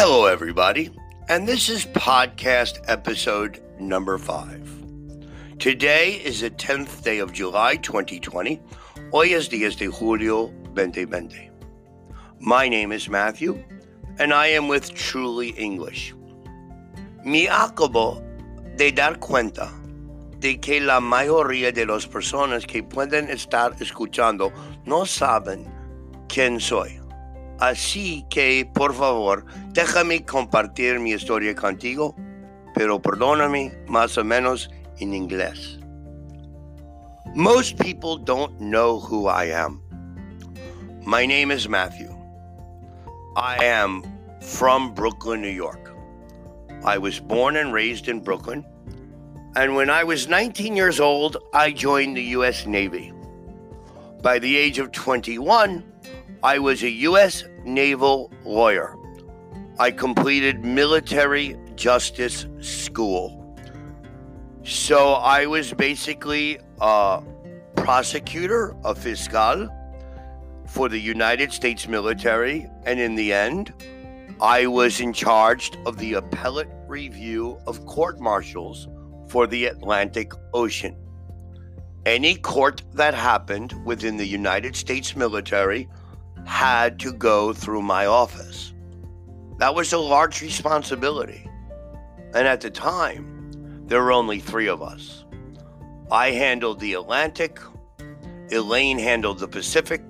Hello, everybody, and this is podcast episode number five. Today is the 10th day of July 2020. Hoy es 10 de julio 2020. My name is Matthew, and I am with Truly English. Me acabo de dar cuenta de que la mayoría de las personas que pueden estar escuchando no saben quién soy. Así que, por favor, déjame compartir mi historia contigo, pero perdóname más o menos en inglés. Most people don't know who I am. My name is Matthew. I am from Brooklyn, New York. I was born and raised in Brooklyn. And when I was 19 years old, I joined the U.S. Navy. By the age of 21, I was a U.S. naval lawyer. I completed military justice school. So I was basically a prosecutor, a fiscal for the United States military. And in the end, I was in charge of the appellate review of court martials for the Atlantic Ocean. Any court that happened within the United States military had to go through my office. That was a large responsibility. And at the time, there were only three of us. I handled the Atlantic, Elaine handled the Pacific,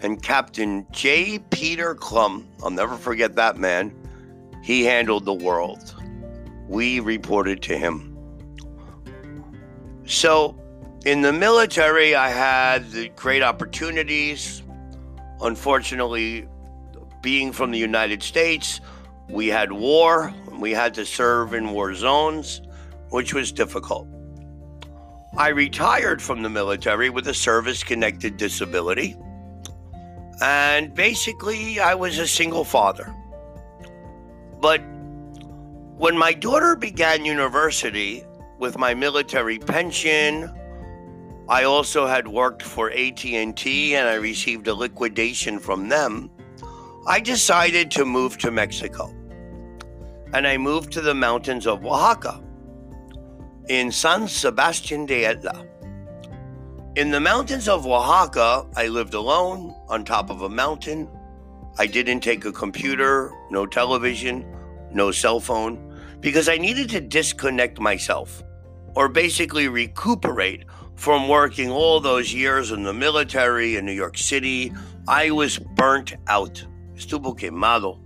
and Captain J. Peter Clum, I'll never forget that man, he handled the world. We reported to him. So, in the military, I had the great opportunities. Unfortunately, being from the United States, we had war. We had to serve in war zones, which was difficult. I retired from the military with a service connected disability. And basically, I was a single father. But when my daughter began university with my military pension, I also had worked for AT&T and I received a liquidation from them. I decided to move to Mexico. And I moved to the mountains of Oaxaca in San Sebastian de Etla. In the mountains of Oaxaca, I lived alone on top of a mountain. I didn't take a computer, no television, no cell phone, because I needed to disconnect myself or basically recuperate from working all those years in the military in New York City. I was burnt out. Estuvo quemado.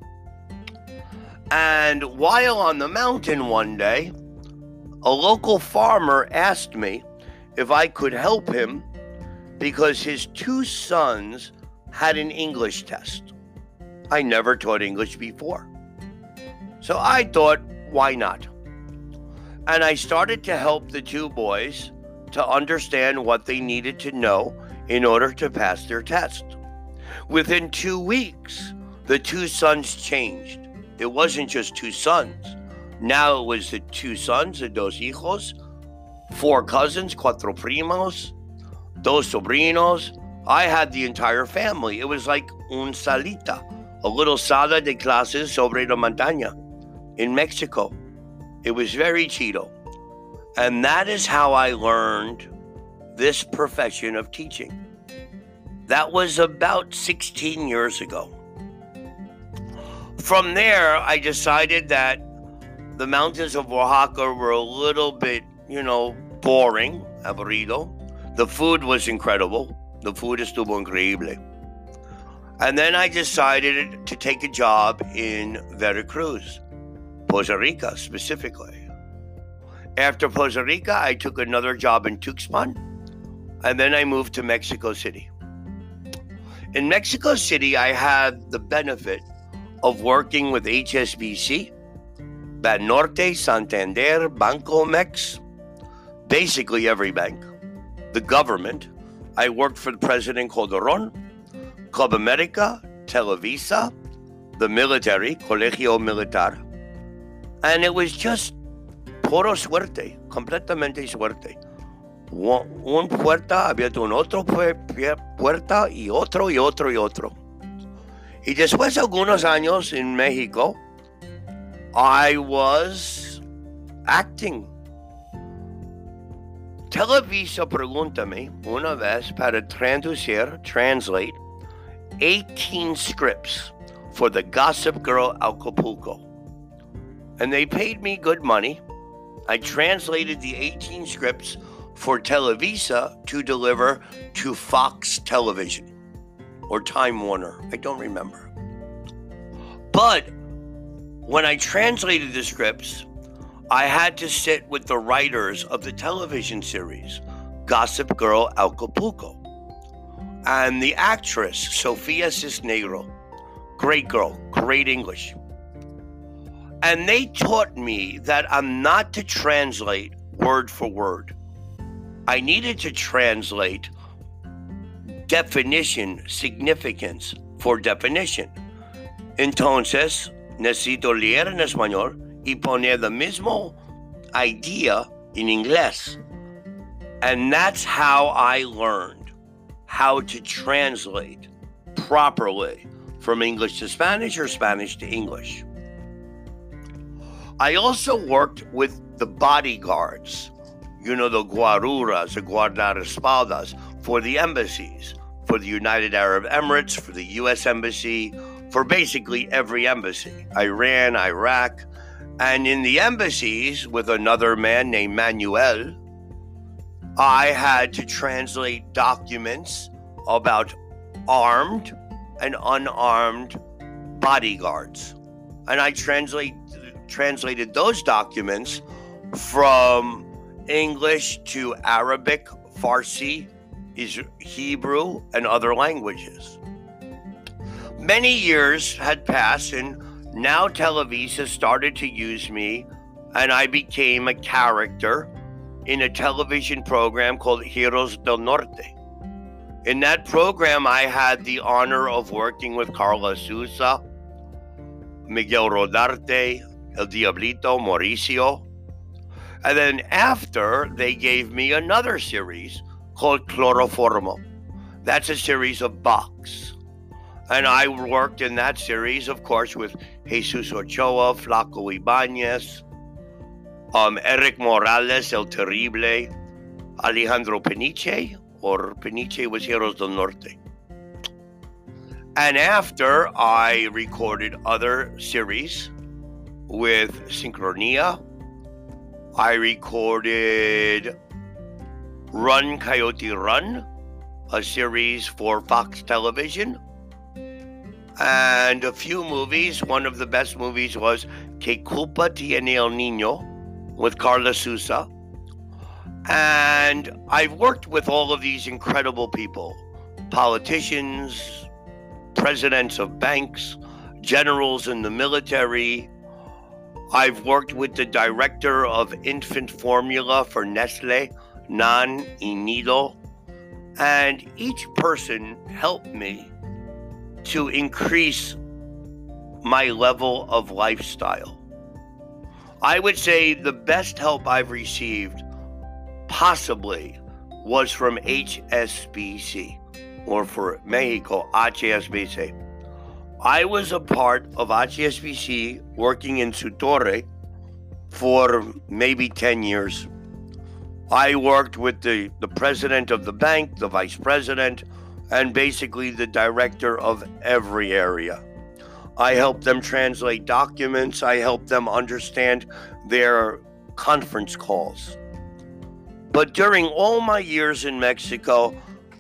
And while on the mountain one day, a local farmer asked me if I could help him because his two sons had an English test. I never taught English before. So I thought, why not? And I started to help the two boys to understand what they needed to know in order to pass their test. Within two weeks, the two sons changed. It wasn't just two sons. Now it was the two sons, the dos hijos, four cousins, cuatro primos, dos sobrinos. I had the entire family. It was like un salita, a little sala de clases sobre la montaña in Mexico. It was very chido. And that is how I learned this profession of teaching. That was about 16 years ago. From there, I decided that the mountains of Oaxaca were a little bit, you know, boring, aburrido. The food was incredible. The food is estuvo increíble. And then I decided to take a job in Veracruz. Costa Rica specifically. After Costa Rica, I took another job in Tuxpan, and then I moved to Mexico City. In Mexico City, I had the benefit of working with HSBC, Banorte, Santander, Banamex, basically every bank, the government. I worked for the President Calderon, Club America, Televisa, the military, Colegio Militar, and it was just puro suerte, completamente suerte. Un puerta abierto un otro puerta y otro y otro y otro. Y después de algunos años en México, I was acting. Televisa pregúntame una vez para traducir, translate 18 scripts for the Gossip Girl Acapulco. And they paid me good money. I translated the 18 scripts for Televisa to deliver to Fox Television or Time Warner. I don't remember. But when I translated the scripts, I had to sit with the writers of the television series, Gossip Girl Acapulco, and the actress, Sofia Sisniega. Great girl, great English. And they taught me that I'm not to translate word for word. I needed to translate definition, significance for definition. Entonces, necesito leer en español y poner the mismo idea in inglés. And that's how I learned how to translate properly from English to Spanish or Spanish to English. I also worked with the bodyguards, you know, the guaruras, the guardaespaldas for the embassies, for the United Arab Emirates, for the U.S. Embassy, for basically every embassy Iran, Iraq, and in the embassies with another man named Manuel. I had to translate documents about armed and unarmed bodyguards. And I translate translated those documents from English to Arabic, Farsi, is Hebrew, and other languages. Many years had passed, and now Televisa started to use me, and I became a character in a television program called Heroes del Norte. In that program, I had the honor of working with Carla Souza, Miguel Rodarte, El Diablito, Mauricio. And then after, they gave me another series called Cloroformo. That's a series of box. And I worked in that series, of course, with Jesus Ochoa, Flaco Ibanez, um, Eric Morales, El Terrible, Alejandro Peniche, or Peniche was Heroes del Norte. And after I recorded other series with Syncronia, I recorded Run Coyote Run, a series for Fox Television and a few movies. One of the best movies was Que Culpa Tiene El Niño with Carla Souza. And I've worked with all of these incredible people politicians, presidents of banks, generals in the military. I've worked with the director of infant formula for Nestle, Nan Inido, and each person helped me to increase my level of lifestyle. I would say the best help I've received, possibly, was from HSBC, or for Mexico, HSBC. I was a part of HSBC working in Sutore for maybe 10 years. I worked with the, the president of the bank, the vice president, and basically the director of every area. I helped them translate documents, I helped them understand their conference calls. But during all my years in Mexico,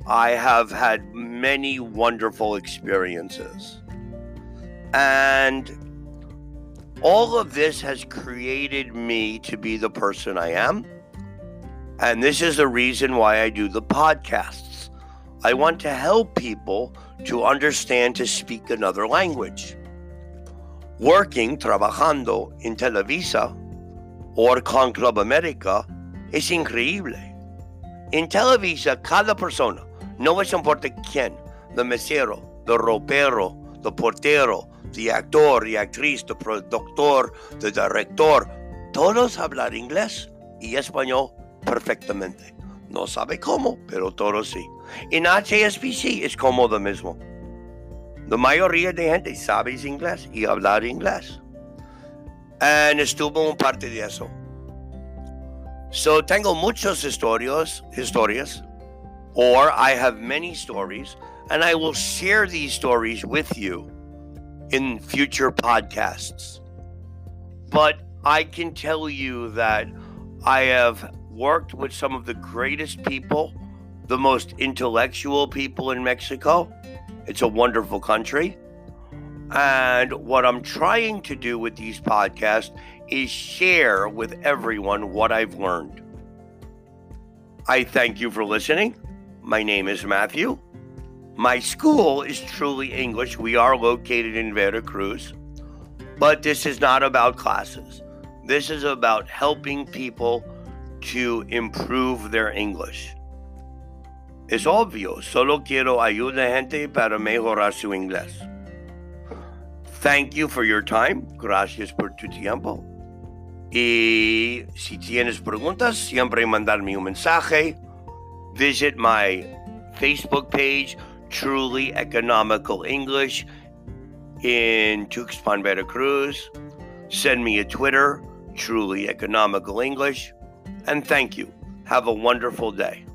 I have had many wonderful experiences. And all of this has created me to be the person I am. And this is the reason why I do the podcasts. I want to help people to understand to speak another language. Working, trabajando in Televisa or con Club America es increíble. En Televisa, cada persona, no es importa quién, the mesero, the ropero, the portero, the actor, the actriz, the productor, the director, todos hablan inglés y español perfectamente. No sabe cómo, pero todos sí. En HSBC es como lo mismo. La mayoría de gente sabe inglés y hablar inglés. And estuvo un parte de eso. So tengo muchas historias, historias, or I have many stories, and I will share these stories with you in future podcasts. But I can tell you that I have worked with some of the greatest people, the most intellectual people in Mexico. It's a wonderful country. And what I'm trying to do with these podcasts is share with everyone what I've learned. I thank you for listening. My name is Matthew. My school is truly English. We are located in Veracruz, but this is not about classes. This is about helping people to improve their English. Es obvio, solo quiero ayudar gente para mejorar su inglés. Thank you for your time. Gracias por tu tiempo. Y si tienes preguntas, siempre mandarme un mensaje. Visit my Facebook page, Truly Economical English in Tuxpan, Veracruz. Send me a Twitter, Truly Economical English. And thank you. Have a wonderful day.